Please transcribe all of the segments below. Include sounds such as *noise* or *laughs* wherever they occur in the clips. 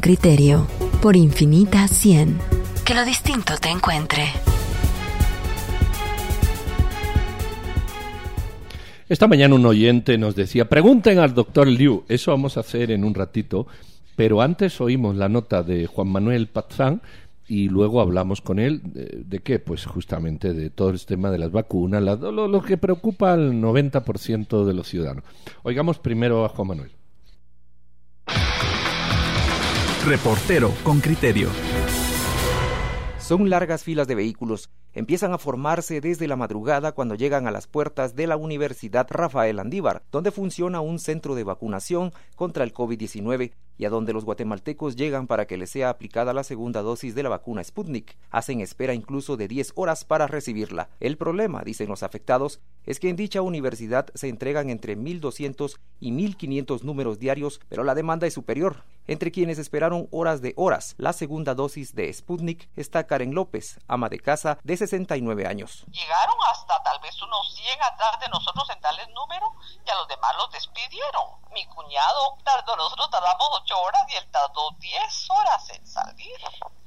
Criterio por Infinita 100. Que lo distinto te encuentre. Esta mañana un oyente nos decía, pregunten al doctor Liu, eso vamos a hacer en un ratito, pero antes oímos la nota de Juan Manuel Pazán y luego hablamos con él de, qué, pues justamente de todo el tema de las vacunas, lo, que preocupa al 90% de los ciudadanos. Oigamos primero a Juan Manuel. Reportero con criterio. Son largas filas de vehículos. Empiezan a formarse desde la madrugada cuando llegan a las puertas de la Universidad Rafael Andívar, donde funciona un centro de vacunación contra el COVID-19 y a donde los guatemaltecos llegan para que les sea aplicada la segunda dosis de la vacuna Sputnik. Hacen espera incluso de 10 horas para recibirla. El problema, dicen los afectados, es que en dicha universidad se entregan entre 1.200 y 1.500 números diarios, pero la demanda es superior. Entre quienes esperaron horas de horas la segunda dosis de Sputnik está Karen López, ama de casa de 69 años. Llegaron hasta tal vez unos 100 atrás de nosotros en tales números y a los demás los despidieron. Mi cuñado tardó, nosotros tardamos 8 horas y él tardó 10 horas en salir.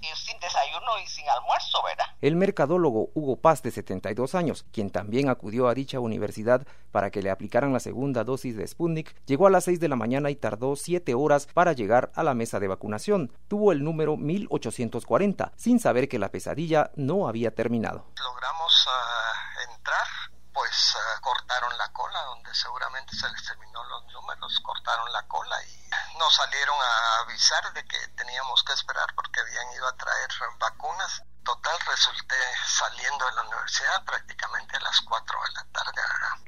Y sin desayuno y sin almuerzo, ¿verdad? El mercadólogo Hugo Paz, de 72 años, quien también acudió a dicha universidad para que le aplicaran la segunda dosis de Sputnik, llegó a las 6 de la mañana y tardó 7 horas para llegar a la mesa de vacunación. Tuvo el número 1840, sin saber que la pesadilla no había terminado. Logramos uh, entrar pues uh, cortaron la cola, donde seguramente se les terminó los números, cortaron la cola y nos salieron a avisar de que teníamos que esperar porque habían ido a traer vacunas total resulté saliendo de la universidad prácticamente a las 4 de la tarde.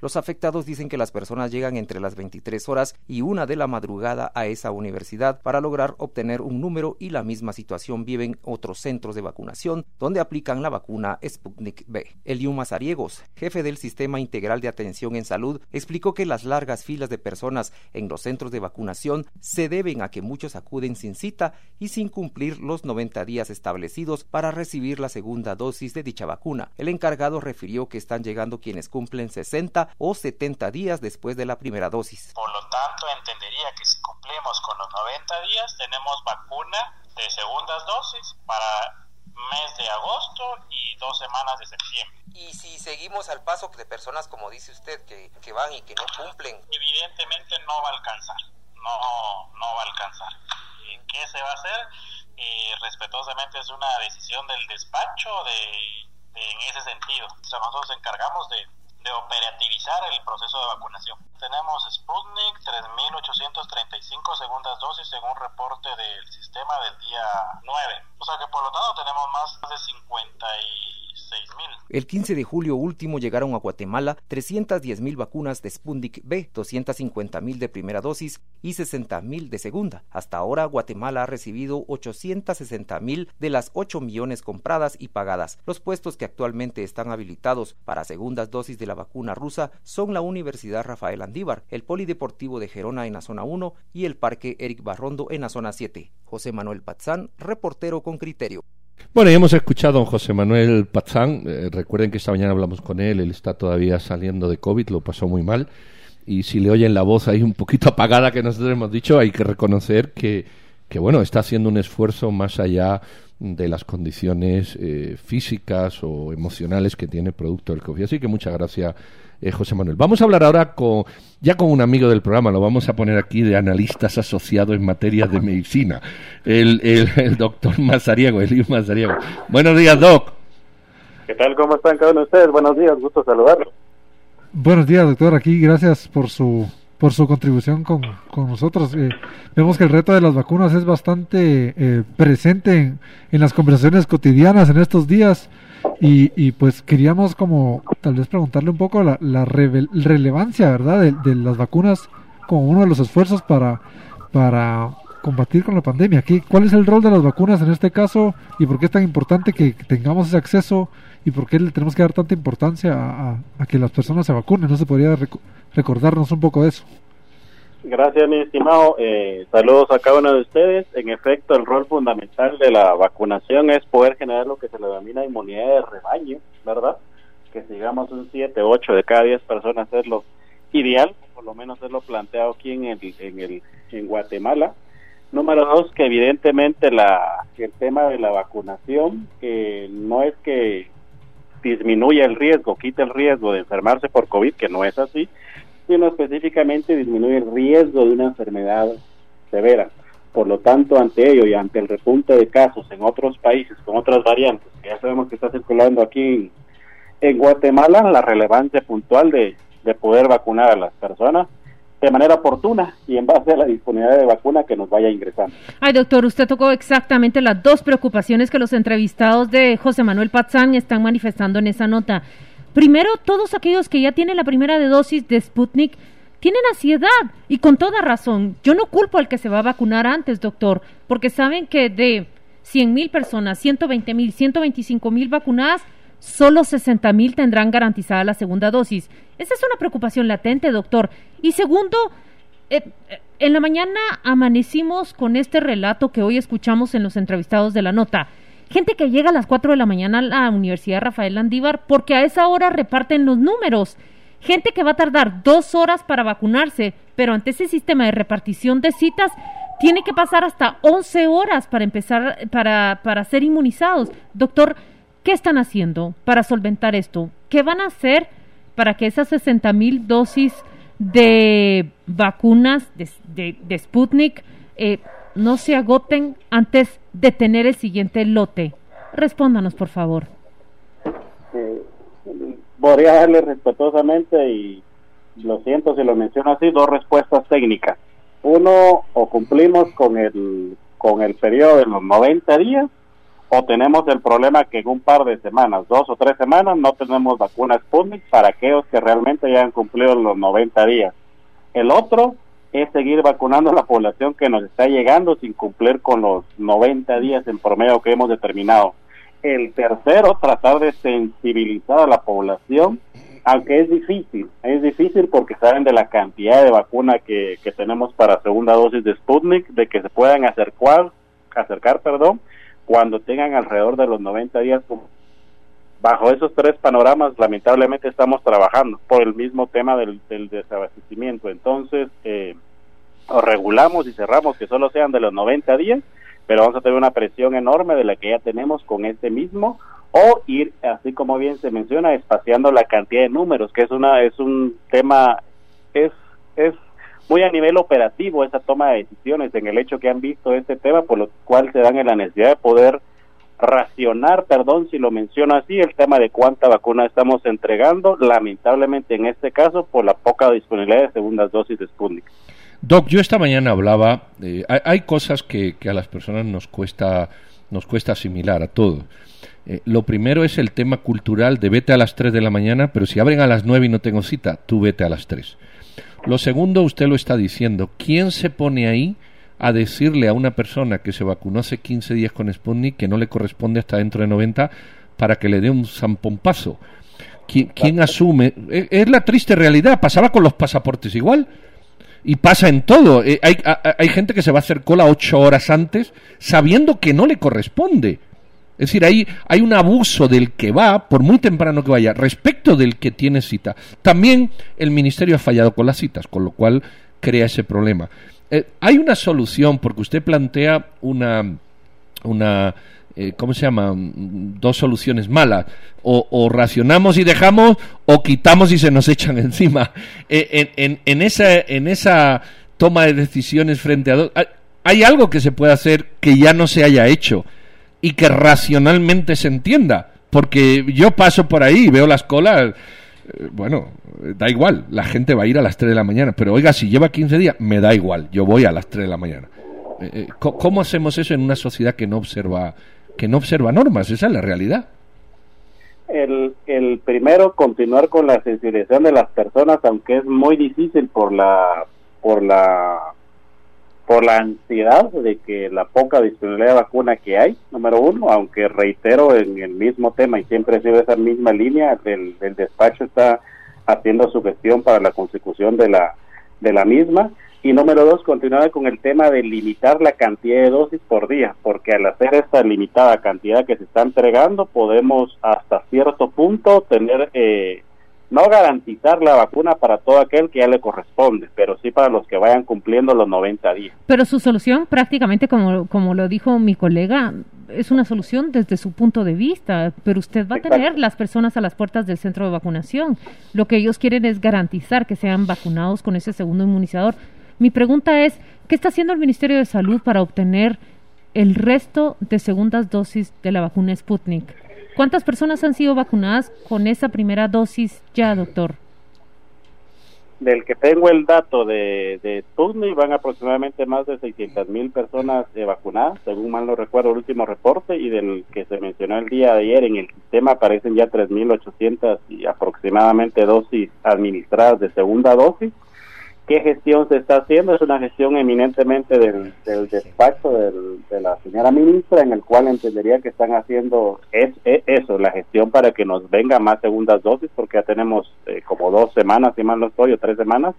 Los afectados dicen que las personas llegan entre las 23 horas y una de la madrugada a esa universidad para lograr obtener un número y la misma situación viven otros centros de vacunación donde aplican la vacuna Sputnik B. Eliu Mazariegos, jefe del Sistema Integral de Atención en Salud, explicó que las largas filas de personas en los centros de vacunación se deben a que muchos acuden sin cita y sin cumplir los 90 días establecidos para recibir la segunda dosis de dicha vacuna. El encargado refirió que están llegando quienes cumplen 60 o 70 días después de la primera dosis. Por lo tanto, entendería que si cumplimos con los 90 días, tenemos vacuna de segundas dosis para mes de agosto y dos semanas de septiembre. Y si seguimos al paso de personas, como dice usted, que, que van y que no cumplen. Evidentemente no va a alcanzar, no, no va a alcanzar. ¿Qué se va a hacer? eh, respetuosamente es una decisión del despacho de, en ese sentido. nosotros nos encargamos de, de operativizar el proceso de vacunación. Tenemos Sputnik 3.835 segundas dosis según reporte del sistema del día 9. O sea que por lo tanto tenemos más de 50 y el 15 de julio último llegaron a Guatemala 310.000 vacunas de Sputnik B, 250.000 de primera dosis y 60.000 de segunda. Hasta ahora Guatemala ha recibido 860.000 de las 8 millones compradas y pagadas. Los puestos que actualmente están habilitados para segundas dosis de la vacuna rusa son la Universidad Rafael Andívar, el Polideportivo de Gerona en la zona 1 y el Parque Eric Barrondo en la zona 7. José Manuel Pazán, reportero con criterio. Bueno, ya hemos escuchado a don José Manuel Pazán. Eh, recuerden que esta mañana hablamos con él. Él está todavía saliendo de COVID, lo pasó muy mal. Y si le oyen la voz ahí un poquito *laughs* apagada que nosotros hemos dicho, hay que reconocer que, que bueno, está haciendo un esfuerzo más allá de las condiciones eh, físicas o emocionales que tiene producto del COVID. Así que muchas gracias eh, José Manuel. Vamos a hablar ahora con, ya con un amigo del programa, lo vamos a poner aquí de analistas asociados en materia de medicina, el, el, doctor Mazariego, Mazariego. Buenos días, Doc. ¿Qué tal? ¿Cómo están cada uno de ustedes? Buenos días, gusto saludarlos. Buenos días, doctor. Aquí, gracias por su por su contribución con, con nosotros. Eh, vemos que el reto de las vacunas es bastante eh, presente en, en, las conversaciones cotidianas en estos días. Y, y, pues queríamos como tal vez preguntarle un poco la, la relevancia, ¿verdad?, de, las vacunas como uno de los esfuerzos para, para combatir con la pandemia. ¿Qué, ¿Cuál es el rol de las vacunas en este caso y por qué es tan importante que tengamos ese acceso y por qué le tenemos que dar tanta importancia a, a, que las personas se vacunen? ¿No se podría recordarnos un poco de eso? Gracias, mi estimado. Eh, saludos a cada uno de ustedes. En efecto, el rol fundamental de la vacunación es poder generar lo que se le denomina inmunidad de rebaño, ¿verdad? Que sigamos un 7, 8 de cada 10 personas es lo ideal, por lo menos es lo planteado aquí en, el, en, el, en Guatemala. Número dos, que evidentemente la, el tema de la vacunación que no es que disminuya el riesgo, quite el riesgo de enfermarse por COVID, que no es así, sino específicamente disminuye el riesgo de una enfermedad severa. Por lo tanto, ante ello y ante el repunte de casos en otros países con otras variantes, que ya sabemos que está circulando aquí en, Guatemala, la relevancia puntual de, de poder vacunar a las personas de manera oportuna y en base a la disponibilidad de vacuna que nos vaya ingresando. Ay, doctor, usted tocó exactamente las dos preocupaciones que los entrevistados de José Manuel Pazán están manifestando en esa nota. Primero, todos aquellos que ya tienen la primera dosis de Sputnik tienen ansiedad y con toda razón. Yo no culpo al que se va a vacunar antes, doctor, porque saben que de 100 mil personas, 120 mil, 125 mil vacunadas, solo 60 mil tendrán garantizada la segunda dosis. Esa es una preocupación latente, doctor. Y segundo, eh, eh, en la mañana amanecimos con este relato que hoy escuchamos en los entrevistados de la nota. Gente que llega a las 4 de la mañana a la Universidad Rafael Landívar porque a esa hora reparten los números. Gente que va a tardar dos horas para vacunarse, pero ante ese sistema de repartición de citas tiene que pasar hasta 11 horas para empezar, para, para ser inmunizados. Doctor, ¿Qué están haciendo para solventar esto? ¿Qué van a hacer para que esas 60 mil dosis de vacunas de, de, Sputnik eh, no se agoten antes de tener el siguiente lote? Respóndanos, por favor. A darle respetuosamente y lo siento si lo menciono así, dos respuestas técnicas. Uno, o cumplimos con el, con el periodo de los 90 días o tenemos el problema que en un par de semanas, dos o tres semanas, no tenemos vacuna Sputnik para aquellos que realmente ya han cumplido los 90 días. El otro es seguir vacunando a la población que nos está llegando sin cumplir con los 90 días en promedio que hemos determinado. El tercero, tratar de sensibilizar a la población, aunque es difícil, es difícil porque saben de la cantidad de vacuna que, que tenemos para segunda dosis de Sputnik, de que se puedan acercar, acercar, perdón, cuando tengan alrededor de los 90 días. Bajo esos tres panoramas, lamentablemente estamos trabajando por el mismo tema del, desabastecimiento. Entonces, eh, o regulamos y cerramos que solo sean de los 90 días, pero vamos a tener una presión enorme de la que ya tenemos con este mismo o ir así como bien se menciona espaciando la cantidad de números que es una es un tema es es muy a nivel operativo esa toma de decisiones en el hecho que han visto este tema, por lo cual se dan en la necesidad de poder racionar, perdón si lo menciono así, el tema de cuánta vacuna estamos entregando, lamentablemente en este caso por la poca disponibilidad de segundas dosis de Sputnik. Doc, yo esta mañana hablaba, hay, cosas que, a las personas nos cuesta, nos cuesta asimilar a todos. Eh, lo primero es el tema cultural de vete a las 3 de la mañana, pero si abren a las 9 y no tengo cita, tú vete a las 3. Lo segundo, usted lo está diciendo. ¿Quién se pone ahí a decirle a una persona que se vacunó hace 15 días con Sputnik que no le corresponde hasta dentro de 90 para que le dé un zampompazo? ¿Quién, ¿Quién asume? E, es la triste realidad. Pasaba con los pasaportes igual. Y pasa en todo. Eh, hay, hay gente que se va a hacer cola ocho horas antes sabiendo que no le corresponde. Es decir, hay, hay un abuso del que va, por muy temprano que vaya, respecto del que tiene cita. También el Ministerio ha fallado con las citas, con lo cual crea ese problema. Eh, hay una solución, porque usted plantea una, una eh, ¿cómo se llama? Dos soluciones malas. O, racionamos y dejamos, o quitamos y se nos echan *laughs* encima. Eh, en, en, esa, en esa toma de decisiones frente a dos... Hay algo que se puede hacer que ya no se haya hecho y que racionalmente se entienda. Porque yo paso por ahí veo las colas, bueno, da igual, la gente va a ir a las 3 de la mañana, pero oiga, si lleva 15 días, me da igual, yo voy a las 3 de la mañana. Eh, eh, ¿Cómo hacemos eso en una sociedad que no observa, que no observa normas? Esa es la realidad. El, el primero, continuar con la sensibilización de las personas, aunque es muy difícil por la por la por la ansiedad de que la poca disponibilidad de vacuna que hay, número uno, aunque reitero en el mismo tema y siempre ha sido esa misma línea, el, despacho está haciendo su gestión para la consecución de la, de la misma. Y número dos, continuar con el tema de limitar la cantidad de dosis por día, porque al hacer esta limitada cantidad que se está entregando, podemos hasta cierto punto tener eh, no garantizar la vacuna para todo aquel que ya le corresponde, pero sí para los que vayan cumpliendo los 90 días. Pero su solución prácticamente, como, como lo dijo mi colega, es una solución desde su punto de vista, pero usted va a tener las personas a las puertas del centro de vacunación. Lo que ellos quieren es garantizar que sean vacunados con ese segundo inmunizador. Mi pregunta es, ¿qué está haciendo el Ministerio de Salud para obtener el resto de segundas dosis de la vacuna Sputnik? ¿Cuántas personas han sido vacunadas con esa primera dosis ya, doctor? Del que tengo el dato de, de van aproximadamente más de 600 mil personas eh, vacunadas, según mal no recuerdo el último reporte, y del que se mencionó el día de ayer en el sistema aparecen ya 3.800 y aproximadamente dosis administradas de segunda dosis qué gestión se está haciendo es una gestión eminentemente del, despacho de la señora ministra en el cual entendería que están haciendo es, eso, la gestión para que nos venga más segundas dosis porque ya tenemos eh, como dos semanas, si mal no estoy, o tres semanas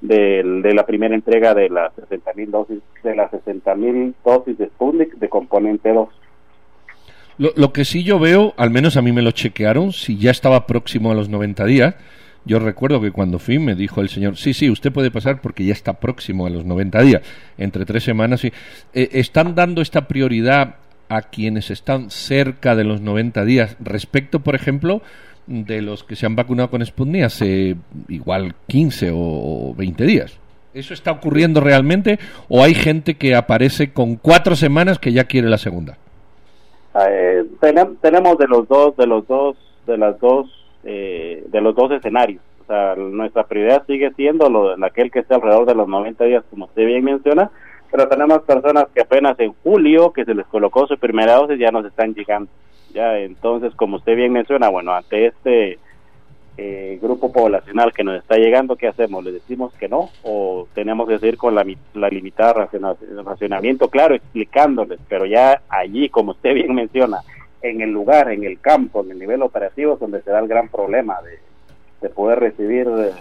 de, la primera entrega de las 60 mil dosis de las 60 mil dosis de Sputnik de componente 2. Lo, lo que sí yo veo, al menos a mí me lo chequearon, si ya estaba próximo a los 90 días, yo recuerdo que cuando fui me dijo el señor, sí, sí, usted puede pasar porque ya está próximo a los 90 días, entre tres semanas. Y, eh, ¿Están dando esta prioridad a quienes están cerca de los 90 días respecto, por ejemplo, de los que se han vacunado con Sputnik hace igual 15 o 20 días? ¿Eso está ocurriendo realmente o hay gente que aparece con cuatro semanas que ya quiere la segunda? Eh, tenemos de los dos, de los dos, de las dos eh, de los dos escenarios. O sea, nuestra prioridad sigue siendo lo, aquel que esté alrededor de los 90 días, como usted bien menciona, pero tenemos personas que apenas en julio, que se les colocó su primera dosis, ya nos están llegando. Ya, entonces, como usted bien menciona, bueno, ante este eh, grupo poblacional que nos está llegando, ¿qué hacemos? ¿Le decimos que no? ¿O tenemos que seguir con la, la limitada racionamiento? Claro, explicándoles, pero ya allí, como usted bien menciona, en el lugar, en el campo, en el nivel operativo, es donde se da el gran problema de, poder recibir eh,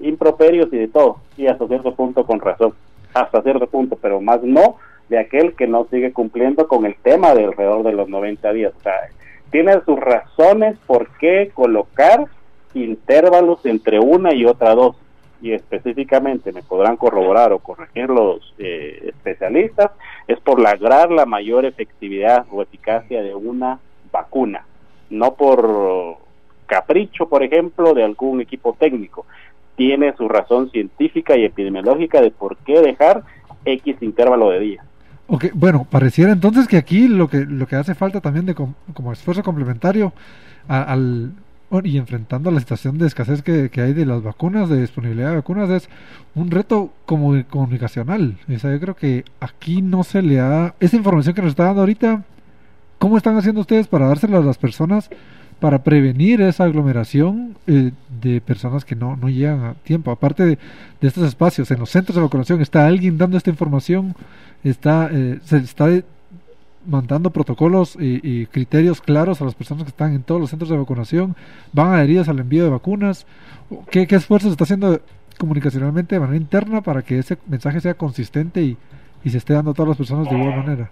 improperios y de todo, y hasta cierto punto con razón, hasta cierto punto, pero más no de aquel que no sigue cumpliendo con el tema de alrededor de los 90 días. O sea, tiene sus razones por qué colocar intervalos entre una y otra dos y específicamente me podrán corroborar o corregir los eh, especialistas, es por lograr la mayor efectividad o eficacia de una vacuna, no por capricho, por ejemplo, de algún equipo técnico. Tiene su razón científica y epidemiológica de por qué dejar X intervalo de días. Ok, bueno, pareciera entonces que aquí lo que lo que hace falta también de como esfuerzo complementario al y enfrentando la situación de escasez que, hay de las vacunas, de disponibilidad de vacunas, es un reto como comunicacional. O sea, yo creo que aquí no se le da esa información que nos está dando ahorita. ¿Cómo están haciendo ustedes para dársela a las personas para prevenir esa aglomeración eh, de personas que no, no llegan a tiempo? Aparte de, estos espacios, en los centros de vacunación, ¿está alguien dando esta información? ¿Está, eh, ¿Se está mandando protocolos y, criterios claros a las personas que están en todos los centros de vacunación, van adheridas al envío de vacunas. ¿Qué, qué esfuerzo se está haciendo comunicacionalmente de manera interna para que ese mensaje sea consistente y, y se esté dando a todas las personas de igual manera?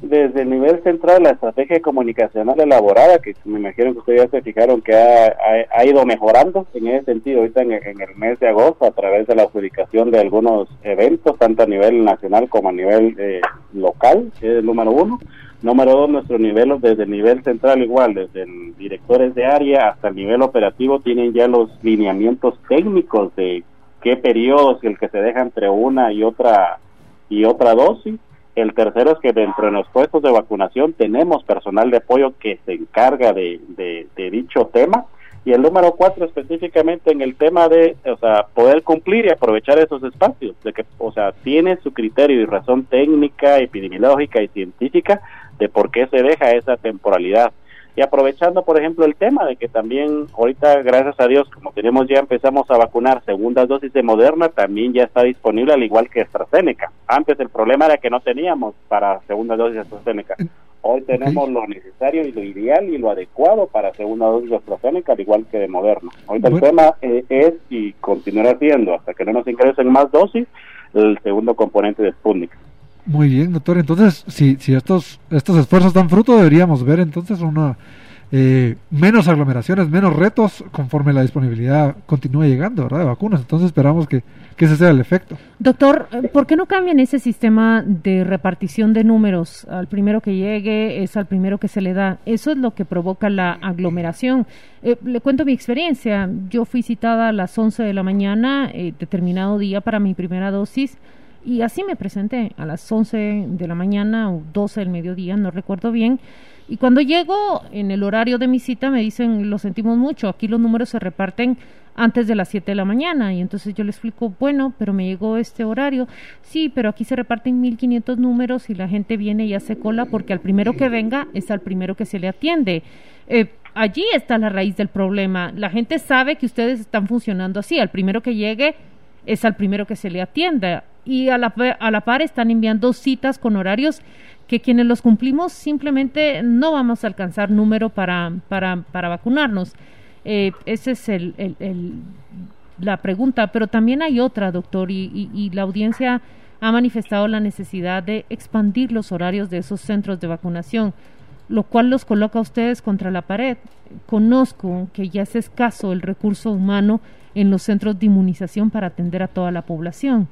Desde el nivel central la estrategia comunicacional elaborada, que me imagino que ustedes ya se fijaron que ha, ha, ido mejorando en ese sentido ahorita en, el mes de agosto a través de la adjudicación de algunos eventos, tanto a nivel nacional como a nivel eh, local, es el número uno. Número dos, nuestro nivel, desde el nivel central igual, desde el directores de área hasta el nivel operativo, tienen ya los lineamientos técnicos de qué periodos el que se deja entre una y otra y otra dosis el tercero es que dentro de los puestos de vacunación tenemos personal de apoyo que se encarga de, de, dicho tema. Y el número cuatro específicamente en el tema de, o sea, poder cumplir y aprovechar esos espacios, de que, o sea, tiene su criterio y razón técnica, epidemiológica y científica de por qué se deja esa temporalidad. Y aprovechando, por ejemplo, el tema de que también ahorita, gracias a Dios, como tenemos ya empezamos a vacunar segundas dosis de Moderna, también ya está disponible al igual que AstraZeneca. Antes el problema era que no teníamos para segundas dosis de AstraZeneca. Hoy tenemos lo necesario y lo ideal y lo adecuado para segunda dosis de AstraZeneca, al igual que de Moderna. Ahorita el tema eh, es y continuará siendo hasta que no nos ingresen más dosis el segundo componente de Sputnik. Muy bien, doctor. Entonces, si, si estos, estos esfuerzos dan fruto, deberíamos ver entonces una eh, menos aglomeraciones, menos retos conforme la disponibilidad continúe llegando, ¿verdad? De vacunas. Entonces esperamos que, que ese sea el efecto. Doctor, eh, ¿por qué no cambian ese sistema de repartición de números? Al primero que llegue es al primero que se le da. Eso es lo que provoca la aglomeración. Eh, le cuento mi experiencia. Yo fui citada a las 11 de la mañana, determinado día para mi primera dosis. Y así me presenté a las 11 de la mañana o 12 del mediodía, no recuerdo bien. Y cuando llego en el horario de mi cita me dicen, lo sentimos mucho, aquí los números se reparten antes de las 7 de la mañana. Y entonces yo le explico, bueno, pero me llegó este horario. Sí, pero aquí se reparten 1500 números y la gente viene y hace cola porque al primero que venga es al primero que se le atiende. Eh, allí está la raíz del problema. La gente sabe que ustedes están funcionando así. Al primero que llegue es al primero que se le atienda. Y a la, a la par están enviando citas con horarios que quienes los cumplimos simplemente no vamos a alcanzar número para, para, para vacunarnos. Eh, esa es el, el, la pregunta, pero también hay otra, doctor, y, y, la audiencia ha manifestado la necesidad de expandir los horarios de esos centros de vacunación, lo cual los coloca a ustedes contra la pared. Conozco que ya es escaso el recurso humano en los centros de inmunización para atender a toda la población.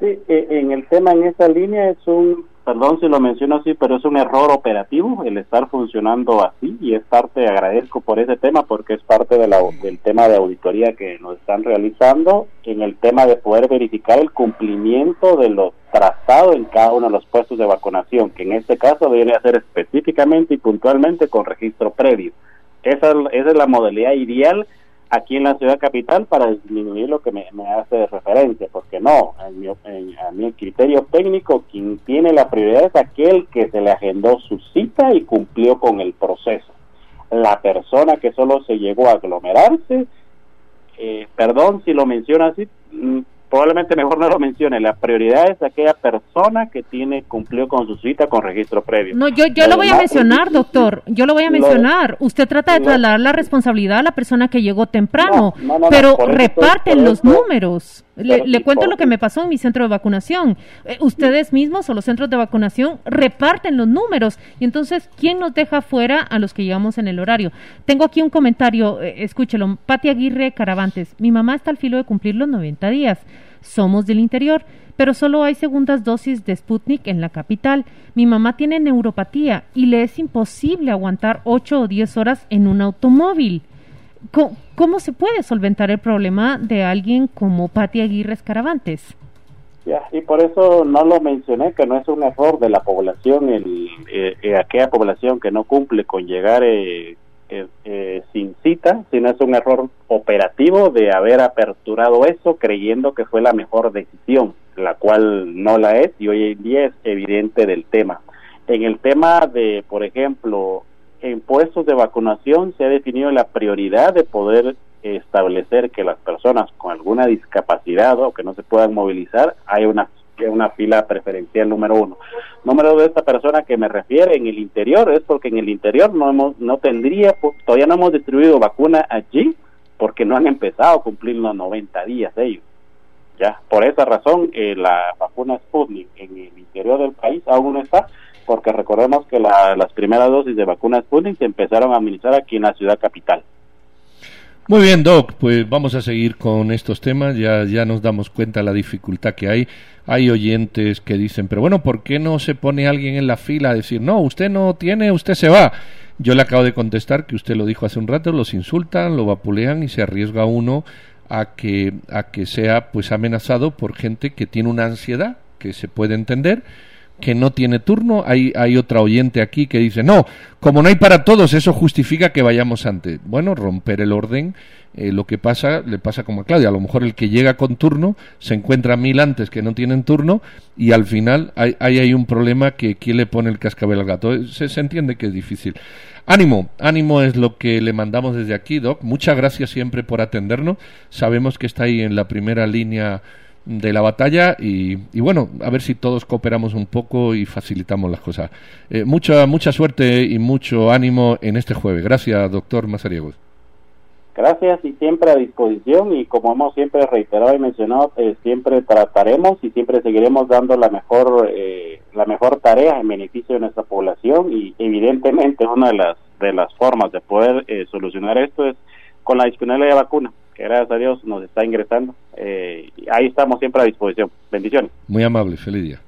Sí, e, en el tema en esa línea es un, perdón si lo menciono así, pero es un error operativo el estar funcionando así y es parte, agradezco por ese tema porque es parte del tema de auditoría que nos están realizando en el tema de poder verificar el cumplimiento de los trazados en cada uno de los puestos de vacunación, que en este caso viene a ser específicamente y puntualmente con registro previo. Esa, esa es la modalidad ideal aquí en la ciudad capital para disminuir lo que me, hace referencia, porque no, en mi, a mi criterio técnico, quien tiene la prioridad es aquel que se le agendó su cita y cumplió con el proceso. La persona que solo se llegó a aglomerarse, eh, perdón si lo menciono así, mm, probablemente mejor no lo mencione. La prioridad es aquella persona que tiene cumplió con su cita con registro previo. No, yo, yo lo voy a mencionar, doctor. Yo lo voy a mencionar. Usted trata de trasladar la responsabilidad a la persona que llegó temprano, pero reparten los números. Le, cuento lo que me pasó en mi centro de vacunación. Eh, ustedes mismos o los centros de vacunación reparten los números y entonces, ¿quién nos deja fuera a los que llevamos en el horario? Tengo aquí un comentario, eh, escúchelo. Pati Aguirre Caravantes. Mi mamá está al filo de cumplir los 90 días. Somos del interior, pero solo hay segundas dosis de Sputnik en la capital. Mi mamá tiene neuropatía y le es imposible aguantar 8 o 10 horas en un automóvil. ¿Cómo, se puede solventar el problema de alguien como Pati Aguirre Escaravantes? Ya, y por eso no lo mencioné, que no es un error de la población, el, eh, eh, aquella población que no cumple con llegar eh, sin cita, sino es un error operativo de haber aperturado eso creyendo que fue la mejor decisión, la cual no la es y hoy en día es evidente del tema. En el tema de, por ejemplo, en puestos de vacunación se ha definido la prioridad de poder establecer que las personas con alguna discapacidad o que no se puedan movilizar, hay una, una fila preferencial número uno. Número dos, esta persona que me refiere en el interior es porque en el interior no, hemos, no tendría, todavía no hemos distribuido vacuna allí porque no han empezado a cumplir los 90 días ellos. Ya, por esa razón, eh, la vacuna Sputnik en el interior del país aún no está porque recordemos que las primeras dosis de vacunas Sputnik se empezaron a administrar aquí en la ciudad capital. Muy bien, Doc, pues vamos a seguir con estos temas. Ya, ya nos damos cuenta la dificultad que hay. Hay oyentes que dicen, pero bueno, ¿por qué no se pone alguien en la fila a decir, no, usted no tiene, usted se va? Yo le acabo de contestar que usted lo dijo hace un rato, los insultan, lo vapulean y se arriesga uno a que, a que sea pues amenazado por gente que tiene una ansiedad que se puede entender que no tiene turno. Hay, hay otra oyente aquí que dice, no, como no hay para todos, eso justifica que vayamos antes. Bueno, romper el orden, eh, lo que pasa, le pasa como a Claudia, a lo mejor el que llega con turno se encuentra mil antes que no tienen turno y al final hay, hay, un problema que quién le pone el cascabel al gato. Se, se entiende que es difícil. Ánimo, ánimo es lo que le mandamos desde aquí, Doc. Muchas gracias siempre por atendernos. Sabemos que está ahí en la primera línea de la batalla y, bueno, a ver si todos cooperamos un poco y facilitamos las cosas. Eh, mucha, mucha suerte y mucho ánimo en este jueves. Gracias, doctor Mazariegos. Gracias y siempre a disposición y como hemos siempre reiterado y mencionado, eh, siempre trataremos y siempre seguiremos dando la mejor eh, la mejor tarea en beneficio de nuestra población y evidentemente una de las de las formas de poder eh, solucionar esto es con la disponibilidad de vacuna que gracias a Dios nos está ingresando. Ahí estamos siempre a disposición. Bendiciones. Muy amable, feliz día.